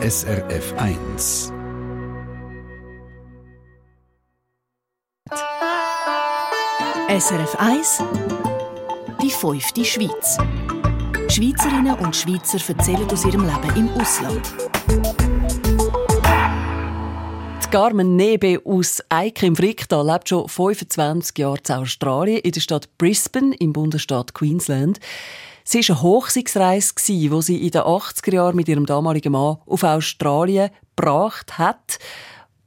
SRF 1. SRF 1 Die fünfte Schweiz. Schweizerinnen und Schweizer erzählen aus ihrem Leben im Ausland. Die Carmen Nebe aus Eike im Fricktal lebt schon 25 Jahre in Australien, in der Stadt Brisbane im Bundesstaat Queensland. Sie war eine Hochsigsreise, die sie in den 80er Jahren mit ihrem damaligen Mann auf Australien gebracht hat.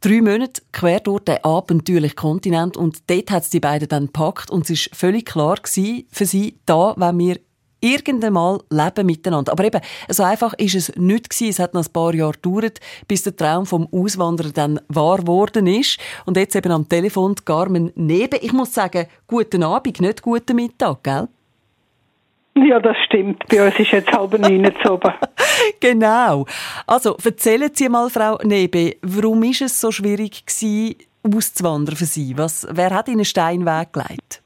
Drei Monate quer durch den abenteuerlichen Kontinent und dort hat sie die beiden dann gepackt und es war völlig klar für sie, da wenn wir irgendwann mal leben miteinander. Aber eben, so einfach ist es nicht gewesen. Es hat noch ein paar Jahre gedauert, bis der Traum vom Auswanderer dann wahr geworden ist. Und jetzt eben am Telefon Carmen Neben. Ich muss sagen, guten Abend, nicht guten Mittag, gell? Ja, das stimmt. Bei uns ist jetzt halb neun zu oben. genau. Also, erzählen Sie mal, Frau Nebe, warum ist es so schwierig gewesen, auszuwandern für Sie? Was, wer hat Ihnen einen Steinweg gelegt?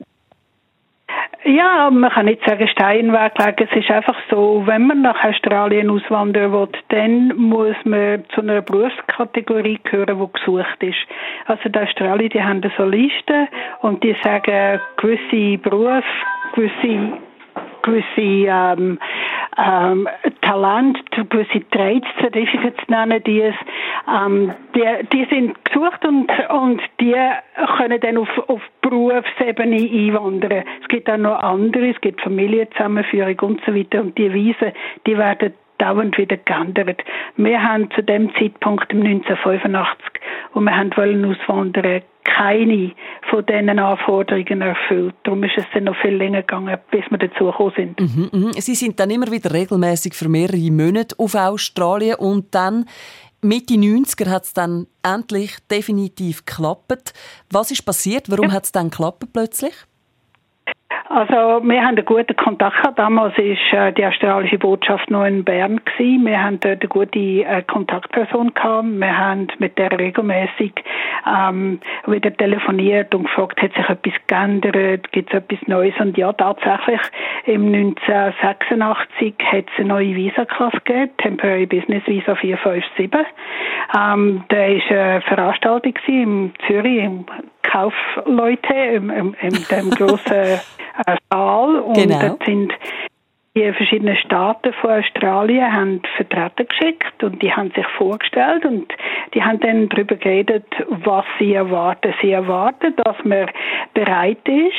Ja, man kann nicht sagen Steinweg legen. Es ist einfach so, wenn man nach Australien auswandern will, dann muss man zu einer Berufskategorie gehören, die gesucht ist. Also die Australier, die haben so Listen und die sagen, gewisse Berufe, gewisse gewisse ähm, ähm, Talent, gewisse Traits, Certificates nennen die es, ähm, die, die sind gesucht und, und die können dann auf, auf Berufsebene einwandern. Es gibt auch noch andere, es gibt Familienzusammenführung und so weiter und die Weisen, die werden dauernd wieder geändert. Wir haben zu dem Zeitpunkt im 1985, wo wir haben wollen auswandern, keine von diesen Anforderungen erfüllt. Darum ist es dann noch viel länger gegangen, bis wir dazu gekommen sind. Mhm, mh. Sie sind dann immer wieder regelmäßig für mehrere Monate auf Australien und dann Mitte 90er hat es dann endlich definitiv geklappt. Was ist passiert? Warum ja. hat es dann geklappt plötzlich? Also wir haben einen guten Kontakt gehabt. Damals war äh, die australische Botschaft noch in Bern gewesen. Wir haben dort eine gute äh, Kontaktperson gehabt. Wir haben mit der regelmäßig ähm, wieder telefoniert und gefragt, hat sich etwas geändert, gibt es etwas Neues? Und ja, tatsächlich im 1986 hat es eine neue Visa-Klasse gegeben, Temporary Business Visa 457. Ähm, da war eine Veranstaltung in Zürich im Kaufleute im, im, in dem großen äh, Saal und genau. dort sind die verschiedenen Staaten von Australien haben Vertreter geschickt und die haben sich vorgestellt und die haben dann darüber geredet, was sie erwarten. Sie erwarten, dass man bereit ist,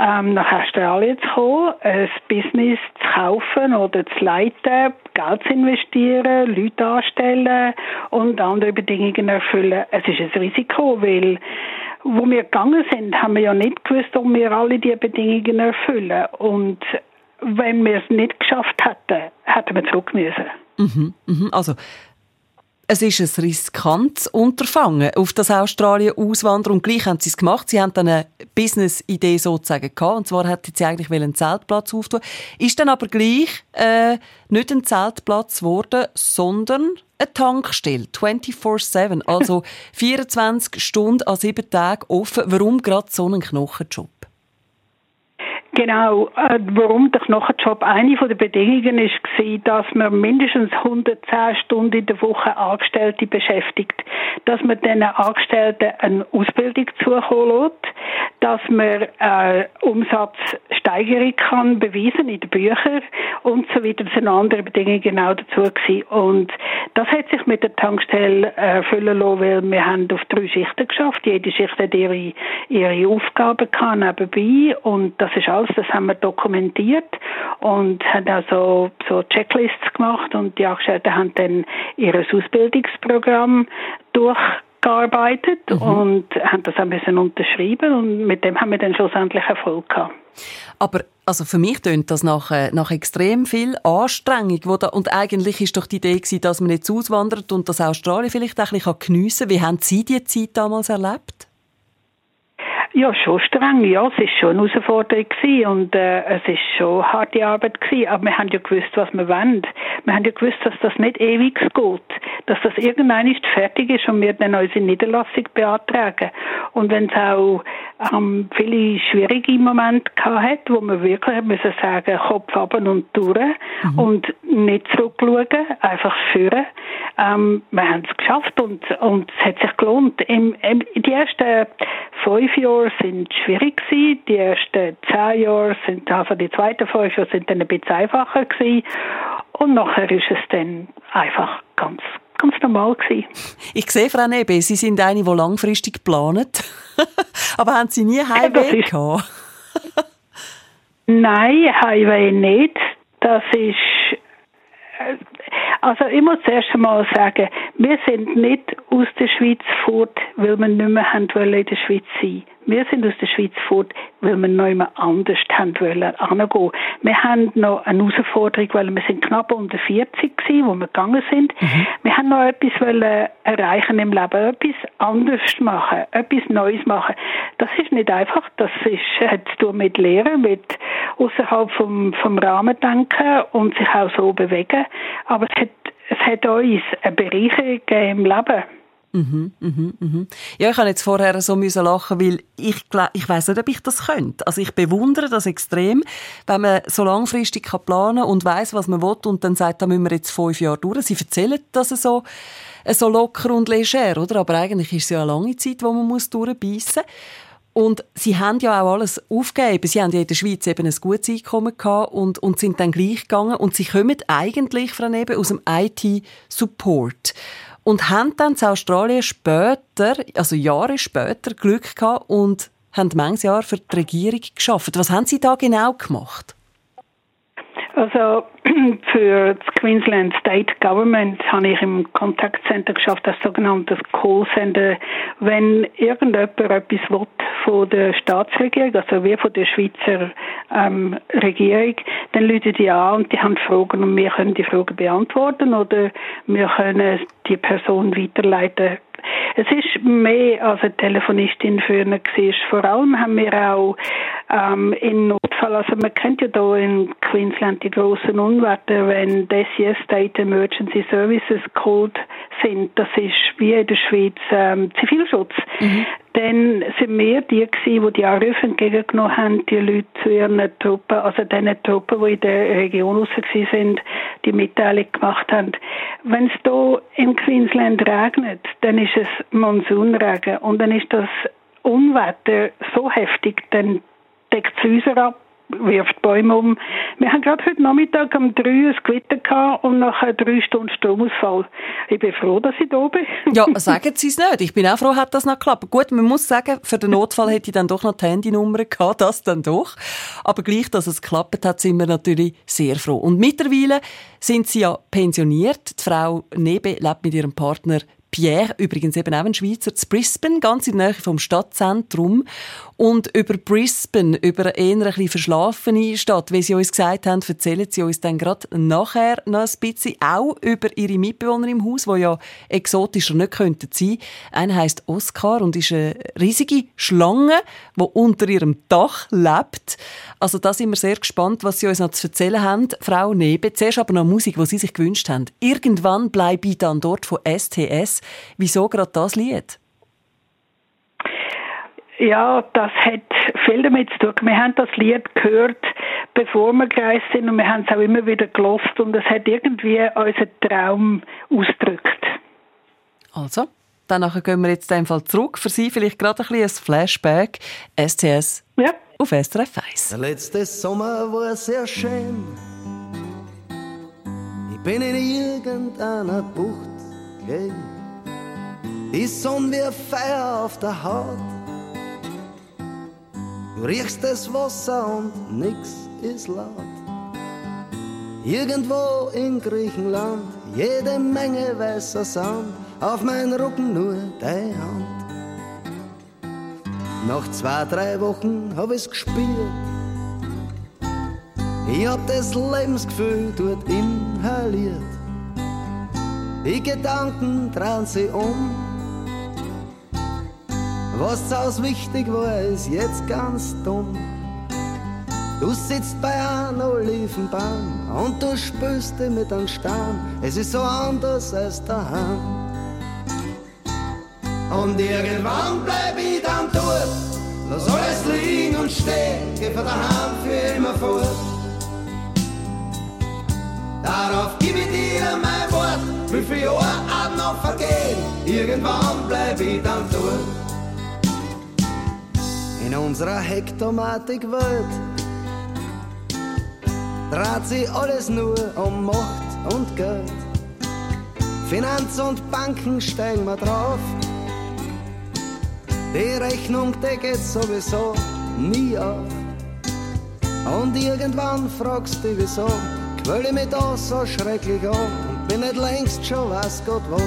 ähm, nach Australien zu kommen, ein Business zu kaufen oder zu leiten, Geld zu investieren, Leute anstellen und andere Bedingungen erfüllen. Es ist ein Risiko, weil wo wir gegangen sind, haben wir ja nicht gewusst, ob wir alle diese Bedingungen erfüllen. Und wenn wir es nicht geschafft hätten, hätten wir zurück müssen. Mhm, mhm. Also, es ist ein riskantes Unterfangen, auf das Australien auswandern und gleich haben sie es gemacht. Sie haben dann eine Business-Idee sozusagen gehabt, und zwar hätten sie eigentlich einen Zeltplatz auftun. Ist dann aber gleich äh, nicht ein Zeltplatz geworden, sondern eine Tankstelle, 24-7, also 24 Stunden an sieben Tagen offen. Warum gerade so einen Knochenjob? Genau, äh, warum der Knochenjob eine der Bedingungen ist, war, dass man mindestens 110 Stunden in der Woche Angestellte beschäftigt, dass man diesen Angestellten eine Ausbildung zukommen lässt, dass man äh, Umsatzsteigerung kann beweisen in den Büchern und so weiter. Das sind andere Bedingungen genau dazu gewesen. Und das hat sich mit der Tankstelle erfüllen lassen, weil wir haben auf drei Schichten geschafft. Jede Schicht hat ihre, ihre Aufgaben gehabt nebenbei und das ist alles das haben wir dokumentiert und haben auch so, Checklists gemacht und die Angestellten haben dann ihr Ausbildungsprogramm durchgearbeitet mhm. und haben das ein bisschen unterschrieben und mit dem haben wir dann schlussendlich Erfolg gehabt. Aber also für mich tönt das nach, äh, nach extrem viel Anstrengung. Wo da, und eigentlich ist doch die Idee gewesen, dass man jetzt auswandert und das Australien vielleicht auch ein bisschen geniessen kann. Wie haben Sie die Zeit damals erlebt? Ja, schon streng, ja. Es ist schon eine Herausforderung gewesen und äh, es ist schon harte Arbeit gewesen. Aber wir haben ja gewusst, was wir wollen. Wir haben ja gewusst, dass das nicht ewig geht, dass das irgendwann nicht fertig ist und wir dann unsere Niederlassung beantragen. Und wenn es auch ähm, viele schwierige Momente gehabt hat, wo wir wirklich müssen sagen, Kopf ab und durch mhm. und nicht zurückschauen, einfach führen, ähm, wir haben es geschafft und, und es hat sich gelohnt. Im, im, die ersten fünf Jahre sind schwierig gewesen. Die ersten zehn Jahre sind, also die zweiten fünf Jahre sind dann ein bisschen einfacher gewesen. Und nachher ist es dann einfach ganz ganz normal gewesen. Ich sehe, Frau Nebe, Sie sind eine, die langfristig plant. Aber haben Sie nie Heimweh gehabt? Nein, Heimweh nicht. Das ist äh, also ich muss zuerst einmal sagen, wir sind nicht aus der Schweiz fort, weil wir nicht mehr haben wollen in der Schweiz sein. Wir sind aus der Schweiz fort, weil wir immer anders haben wollen angehen. Wir haben noch eine Herausforderung, weil wir sind knapp unter 40 gewesen, wo wir gegangen sind. Mhm. Wir haben noch etwas wollen erreichen im Leben, etwas anders machen, etwas Neues machen. Das ist nicht einfach. Das ist, hat zu tun mit Lehren, mit außerhalb vom, vom Rahmen denken und sich auch so bewegen. Aber es hat, es hat uns eine Bereicherung im Leben. Mhm, mhm, mhm. Ja, ich habe jetzt vorher so müssen lachen, weil ich ich weiß nicht, ob ich das könnte. Also ich bewundere das extrem, wenn man so langfristig kann planen und weiß, was man will und dann sagt, da müssen wir jetzt fünf Jahre durch. Sie erzählen das so, so locker und leger, oder? Aber eigentlich ist es ja eine lange Zeit, wo man muss durchbeissen muss. Und sie haben ja auch alles aufgegeben. Sie haben ja in der Schweiz eben ein gutes Einkommen gehabt und, und sind dann gleich gegangen. Und sie kommen eigentlich, Frau Nebe, aus dem IT-Support und haben dann in Australien später, also Jahre später, Glück gehabt und haben manches Jahr für die Regierung geschafft. Was haben Sie da genau gemacht? Also für das Queensland State Government habe ich im Kontaktcenter geschafft, das sogenannte Callcenter. Wenn irgendjemand etwas will von der Staatsregierung, also wie von der Schweizer ähm, Regierung, dann läuten die an und die haben Fragen und wir können die Fragen beantworten oder wir können die Person weiterleiten es ist mehr als eine Telefonistin für gewesen. Vor allem haben wir auch ähm, in Notfall, also man kennt ja da in Queensland die großen Unwetter, wenn DCS State Emergency Services Code sind, das ist wie in der Schweiz ähm, Zivilschutz. Mhm. Dann sind wir die gewesen, die die Anrufe entgegengenommen haben, die Leute zu ihren Truppen, also den Truppen, die in der Region raus sind, die Mitteilung gemacht haben. Wenn es hier in Queensland regnet, dann ist es Monsunregen und dann ist das Unwetter so heftig, dann deckt es Häuser ab wirft Bäume um. Wir haben gerade heute Nachmittag um drei ein Gewitter gehabt und nachher drei Stunden Stromausfall. Ich bin froh, dass ich da bin. ja, sagen Sie es nicht. Ich bin auch froh, hat das noch geklappt. Gut, man muss sagen, für den Notfall hätte ich dann doch noch die Handynummer gehabt, das dann doch. Aber gleich, dass es geklappt hat, sind wir natürlich sehr froh. Und mittlerweile sind Sie ja pensioniert. Die Frau Nebe lebt mit ihrem Partner Pierre, übrigens eben auch ein Schweizer, zu Brisbane, ganz in der Nähe vom Stadtzentrum. Und über Brisbane, über eine eher ein verschlafene Stadt, wie Sie uns gesagt haben, erzählen Sie uns dann gerade nachher noch ein bisschen auch über Ihre Mitbewohner im Haus, die ja exotischer nicht könnten sein. Einer heisst Oscar und ist eine riesige Schlange, die unter ihrem Dach lebt. Also da sind wir sehr gespannt, was Sie uns noch zu erzählen haben. Frau Nebe, zuerst aber noch Musik, die Sie sich gewünscht haben. Irgendwann bleibe ich dann dort von STS. Wieso gerade das Lied? Ja, das hat viel damit zu tun. Wir haben das Lied gehört, bevor wir gereist sind und wir haben es auch immer wieder gelost und es hat irgendwie unseren Traum ausgedrückt. Also, dann gehen wir jetzt einfach zurück. Für Sie vielleicht gerade ein, ein Flashback. STS ja. auf SRF 1. Der letzte Sommer war sehr schön. Ich bin in irgendeiner Bucht gegangen. Die Sonne wie Feuer auf der Haut. Du riechst das Wasser und nix ist laut. Irgendwo in Griechenland jede Menge weißer Sand, auf meinen Rücken nur deine Hand. Nach zwei, drei Wochen hab ich's gespürt. Ich hab das Lebensgefühl dort inhaliert. Die Gedanken drehen sich um was aus wichtig war, ist jetzt ganz dumm. Du sitzt bei einem Olivenbaum und du spürst dich mit einem Stamm. Es ist so anders als daheim. Und irgendwann bleib ich dann dort, lass alles liegen und stehen, geh von daheim für immer fort. Darauf gib ich dir mein Wort wie viele Jahre auch noch vergehen, irgendwann bleib ich dann tot. In unserer Hektomatik-Welt dreht sich alles nur um Macht und Geld. Finanz und Banken steigen wir drauf. Die Rechnung, die geht sowieso nie auf. Und irgendwann fragst du wieso, quäl ich mich da so schrecklich an und bin nicht längst schon was Gott wo.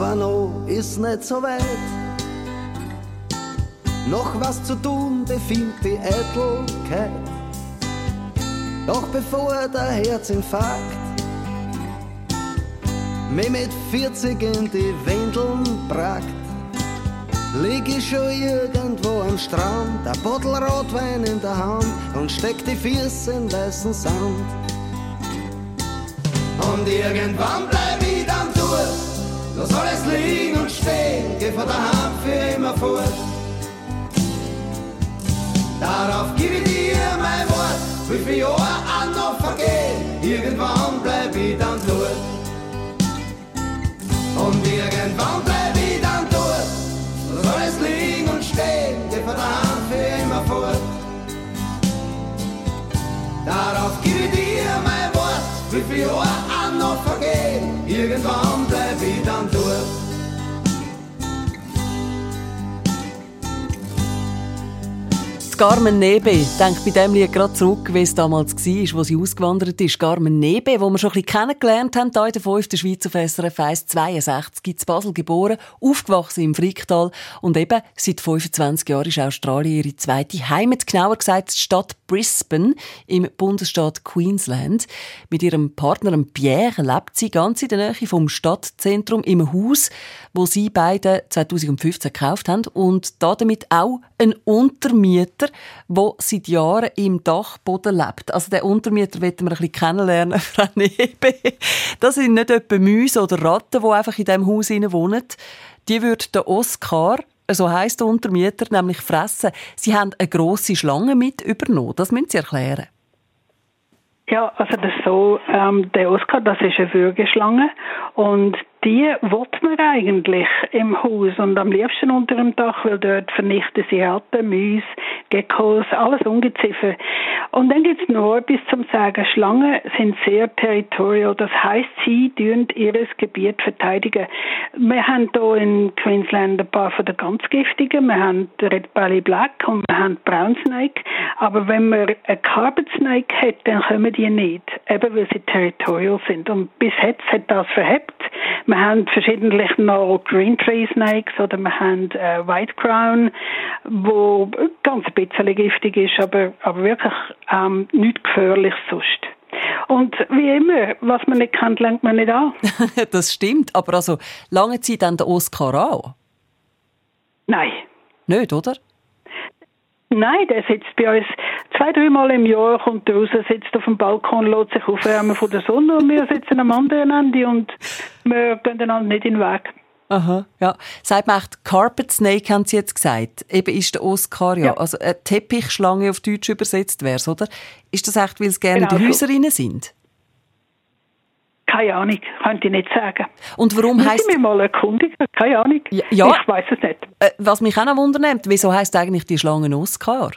Aber noch ist nicht so weit. Noch was zu tun befiehlt die Eitelkeit. Doch bevor der Herzinfarkt mich mit 40 in die Windeln brackt, lieg ich schon irgendwo am Strand, ein Bottle Rotwein in der Hand und steck die Füße in weißen Sand. Und irgendwann bleib ich dann durch, lass alles liegen und stehen, geh von daheim für immer fort. Darauf gebe ich dir mein Wort, wie viele Jahre auch noch vergehen, irgendwann bleib ich dann dort. Und irgendwann bleib ich dann dort, lass alles liegen und stehen, geh von daheim für immer fort. Darauf gebe ich dir mein Wort, wie viele Jahre vergehen, irgendwann bleib ich dann dort. Carmen Nebe, denkt bei dem Lied gerade zurück, wie es damals war, wo sie ausgewandert ist. Carmen Nebe, wo wir schon ein bisschen kennengelernt haben, hier in der 5. Schweiz auf SRF 1, 62, in Basel geboren, aufgewachsen im Fricktal und eben seit 25 Jahren ist Australien ihre zweite Heimat, genauer gesagt die Stadt Brisbane im Bundesstaat Queensland. Mit ihrem Partner Pierre lebt sie ganz in der Nähe vom Stadtzentrum im Haus, wo sie beide 2015 gekauft haben und damit auch ein Untermieter, der seit Jahren im Dachboden lebt. Also den Untermieter wollen wir ein bisschen kennenlernen, Frau Nebe. Das sind nicht etwa Mäuse oder Ratten, die einfach in diesem Haus wohnen. Die wird der Oscar so heisst der Untermieter, nämlich fressen. Sie haben eine grosse Schlange mit übernommen. Das müssen Sie erklären. Ja, also das so, ähm, der Oscar, das ist eine Würgeschlange und die will man eigentlich im Haus und am liebsten unter dem Dach, weil dort vernichten sie Ratten, Mäuse, Geckos, alles Ungeziefer. Und dann gibt's noch etwas zum Sagen. Schlangen sind sehr territorial. Das heißt, sie tun ihres Gebiet verteidigen. Wir haben hier in Queensland ein paar von den ganz giftigen. Wir haben Red Belly Black und wir haben Brown Snake. Aber wenn man einen Carpet Snake hat, dann kommen die nicht. Eben weil sie territorial sind. Und bis jetzt hat das verhebt. Wir haben verschiedentlich noch Green Tree Snakes oder wir haben äh, White Crown, wo ganz ein bisschen giftig ist, aber, aber wirklich ähm, nichts gefährlich sonst. Und wie immer, was man nicht kennt, lenkt man nicht an. das stimmt, aber also lange Zeit dann der Oscar an? Nein. Nicht, oder? Nein, der sitzt bei uns zwei, dreimal im Jahr, kommt raus, sitzt auf dem Balkon, lässt sich aufwärmen von der Sonne und wir sitzen am anderen Ende und wir gehen einander nicht in den Weg. Aha, ja. Sagt man echt, Carpet Snake haben Sie jetzt gesagt. Eben ist der Oscar ja, Ja. also eine Teppichschlange auf Deutsch übersetzt wär's, oder? Ist das echt, weil sie gerne Genau in den so. Sind? Keine Ahnung, könnte ich nicht sagen. Und warum heisst, ich mich mal erkundigen? Keine Ahnung. Ja, ja. Ich weiß es nicht. äh, was mich auch noch wundernimmt, wieso heisst eigentlich die Schlange Oscar?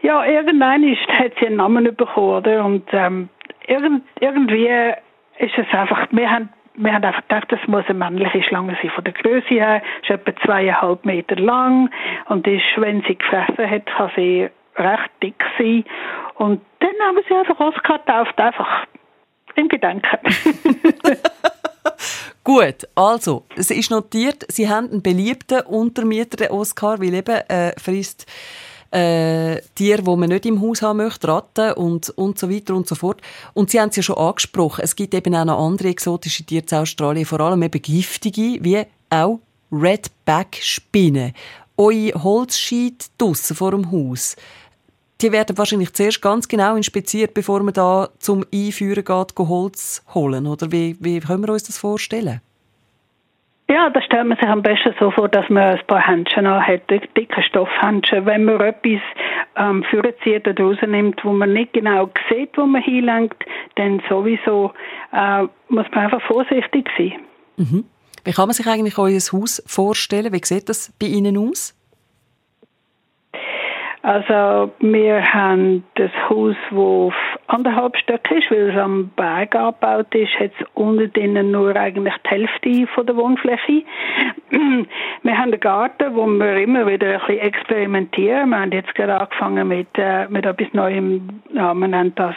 Ja, irgendwann ist, hat sie einen Namen bekommen, oder? Und ähm, irgend, irgendwie ist es einfach, wir haben, wir haben einfach gedacht, das muss eine männliche Schlange sein. Von der Größe her ist etwa zweieinhalb Meter lang und ist, wenn sie gefressen hat, kann sie recht dick sein. Und dann haben wir sie einfach Oscar getauft, einfach im Gedanken. Gut, also, es ist notiert, Sie haben einen beliebten Untermieter, den Oscar, weil eben äh, frisst äh, Tiere, die man nicht im Haus haben möchte, Ratten und, und so weiter und so fort. Und Sie haben es ja schon angesprochen, es gibt eben auch noch andere exotische Tiere in Australien, vor allem eben giftige, wie auch Redback-Spinnen. Eure Holzscheite draussen vor dem Haus, die werden wahrscheinlich zuerst ganz genau inspiziert, bevor man da zum Einführen geht, Holz holen, oder wie, wie können wir uns das vorstellen? Ja, das stellt man sich am besten so vor, dass man ein paar Händchen hat, dicke Stoffhändchen. Wenn man etwas ähm, vorzieht oder rausnimmt, wo man nicht genau sieht, wo man hinlenkt, dann sowieso äh, muss man einfach vorsichtig sein. Mhm. Wie kann man sich eigentlich euer Haus vorstellen? Wie sieht das bei Ihnen aus? Also wir haben das Haus, auf anderthalb Stück ist, weil es am Berg angebaut ist, hat es unten drinnen nur eigentlich die Hälfte von der Wohnfläche. Wir haben einen Garten, wo wir immer wieder ein bisschen experimentieren. Wir haben jetzt gerade angefangen mit, äh, mit etwas Neuem, ja, man nennt das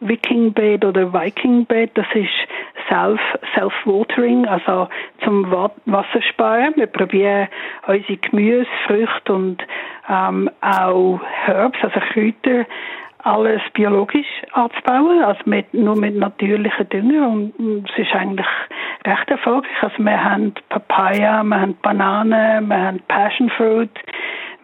Viking Bed oder Viking Bed. Das ist Self, Self-Watering, also zum Wasser sparen. Wir probieren unsere Gemüse, Früchte und ähm, auch Herbs, also Kräuter, alles biologisch anzubauen, also mit, nur mit natürlichen Dünger und es ist eigentlich recht erfolgreich. Also wir haben Papaya, wir haben Bananen, wir haben Passion Fruit,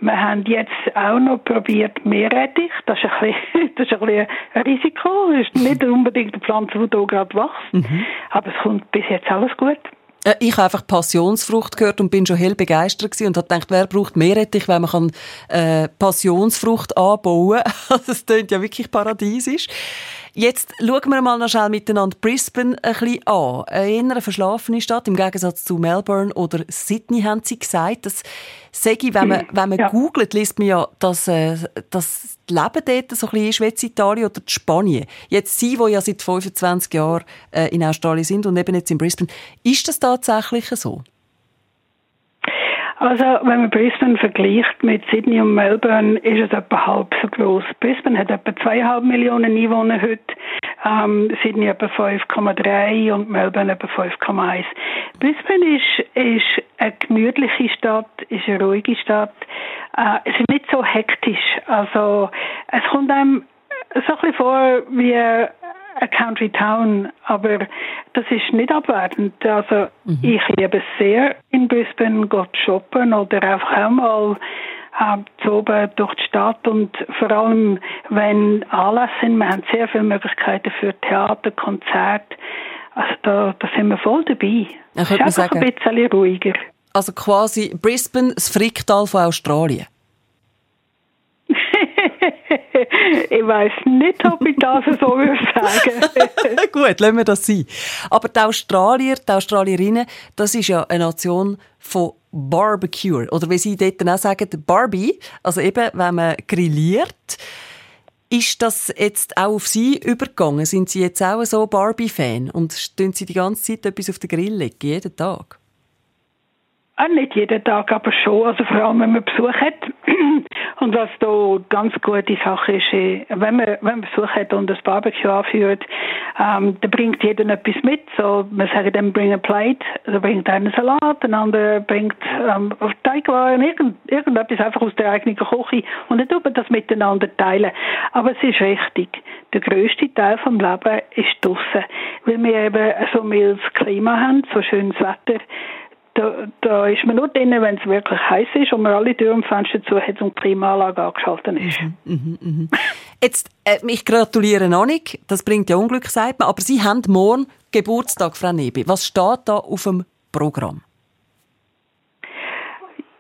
wir haben jetzt auch noch probiert Meerrettich. Das ist ein bisschen, das ist ein, bisschen ein Risiko. Das ist nicht unbedingt eine Pflanze, die hier gerade wächst. Mhm. Aber es kommt bis jetzt alles gut. Äh, ich habe einfach Passionsfrucht gehört und bin schon hell begeistert gewesen und habe gedacht, wer braucht Meerrettich, wenn man kann, äh, Passionsfrucht anbauen kann. Es klingt ja wirklich paradiesisch. Jetzt schauen wir mal noch schnell miteinander Brisbane ein bisschen an. Eine verschlafene Stadt, im Gegensatz zu Melbourne oder Sydney, haben sie gesagt. Das sage wenn man, wenn man ja. googelt, liest man ja, dass, äh, dass das Leben dort so ein bisschen ist in Italien oder Spanien. Jetzt Sie, die ja seit 25 Jahren äh, in Australien sind und eben jetzt in Brisbane, ist das tatsächlich so? Also, wenn man Brisbane vergleicht mit Sydney und Melbourne, ist es etwa halb so groß. Brisbane hat etwa zweieinhalb Millionen Einwohner heute, ähm, Sydney etwa 5,3 und Melbourne etwa 5,1. Brisbane ist, ist eine gemütliche Stadt, ist eine ruhige Stadt. Äh, es ist nicht so hektisch. Also, es kommt einem so ein bisschen vor wie eine Country Town, aber das ist nicht abwertend. Also mhm. ich liebe es sehr in Brisbane, Gott shoppen oder einfach auch mal äh, oben durch die Stadt und vor allem, wenn Anlässe sind, wir haben sehr viele Möglichkeiten für Theater, Konzerte, also da, da sind wir voll dabei. Es ist einfach sagen, ein bisschen ruhiger. Also quasi Brisbane, das Fricktal von Australien. Ich weiß nicht, ob ich das so würde sagen. Gut, lassen wir das sein. Aber die Australier, die Australierinnen, das ist ja eine Nation von Barbecue. Oder wie sie dort auch sagen, Barbie. Also eben, wenn man grilliert. Ist das jetzt auch auf Sie übergegangen? Sind Sie jetzt auch so Barbie-Fan? Und stehen Sie die ganze Zeit etwas auf den Grill legen, jeden Tag? Auch nicht jeden Tag, aber schon. Also vor allem, wenn man Besuch hat. Und was da ganz gute Sache ist, äh, wenn man, wenn man Besuch hat und das Barbecue anführt, ähm, dann bringt jeder etwas mit. So, man sagt dann, bring a plate, da bringt einer Salat, ein anderer bringt ähm, Teigwaren, irgend, irgendetwas einfach aus der eigenen Küche und dann tut man das miteinander teilen. Aber es ist richtig. Der grösste Teil vom Leben ist draussen, weil wir eben so mildes Klima haben, so schönes Wetter da, da ist man nur drin, wenn es wirklich heiß ist und man alle Türen und Fenster zu hat und die Klimaanlage angeschaltet ist. Mhm, mh, mh. Jetzt, äh, ich gratuliere noch nicht, das bringt ja Unglück, sagt man, aber Sie haben morgen Geburtstag, Frau Nebi. Was steht da auf dem Programm?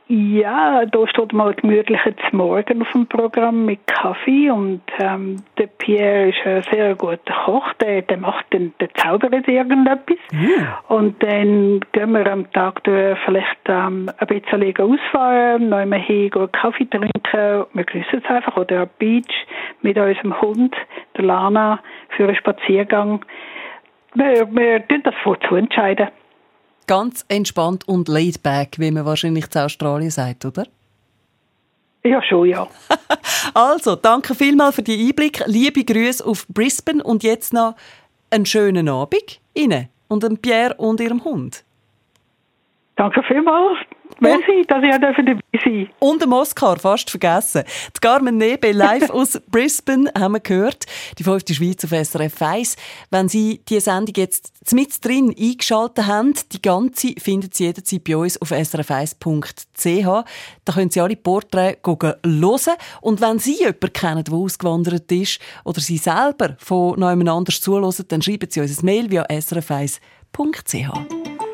Ja, da steht mal gemütliches Morgen auf dem Programm mit Kaffee und ähm, der Pierre ist ein sehr guter Koch, der, der macht den, der zaubert irgendetwas ja. und dann gehen wir am Tag durch vielleicht ähm, ein bisschen ausfahren, einmal hin, Kaffee trinken, wir grüßen es einfach oder am Beach mit unserem Hund, der Lana, für einen Spaziergang. Wir, wir tun das vorzu entscheiden. Ganz entspannt und laid back, wie man wahrscheinlich zu Australien sagt, oder? Ja, schon, ja. also, danke vielmals für die Einblick. Liebe Grüße auf Brisbane und jetzt noch einen schönen Abend Ihnen und dem Pierre und Ihrem Hund. Danke vielmals. Merci, dass ich dabei sein Und der Moskau, fast vergessen. Die Carmen Nebe live aus Brisbane haben wir gehört. Die fünfte Schweiz auf SRF 1. Wenn Sie die Sendung jetzt mit drin eingeschaltet haben, die ganze finden Sie jederzeit bei uns auf srf1.ch. Da können Sie alle Porträts hören. Und wenn Sie jemanden kennen, der ausgewandert ist, oder Sie selber von jemand anders zuhören, dann schreiben Sie uns ein Mail via srf1.ch.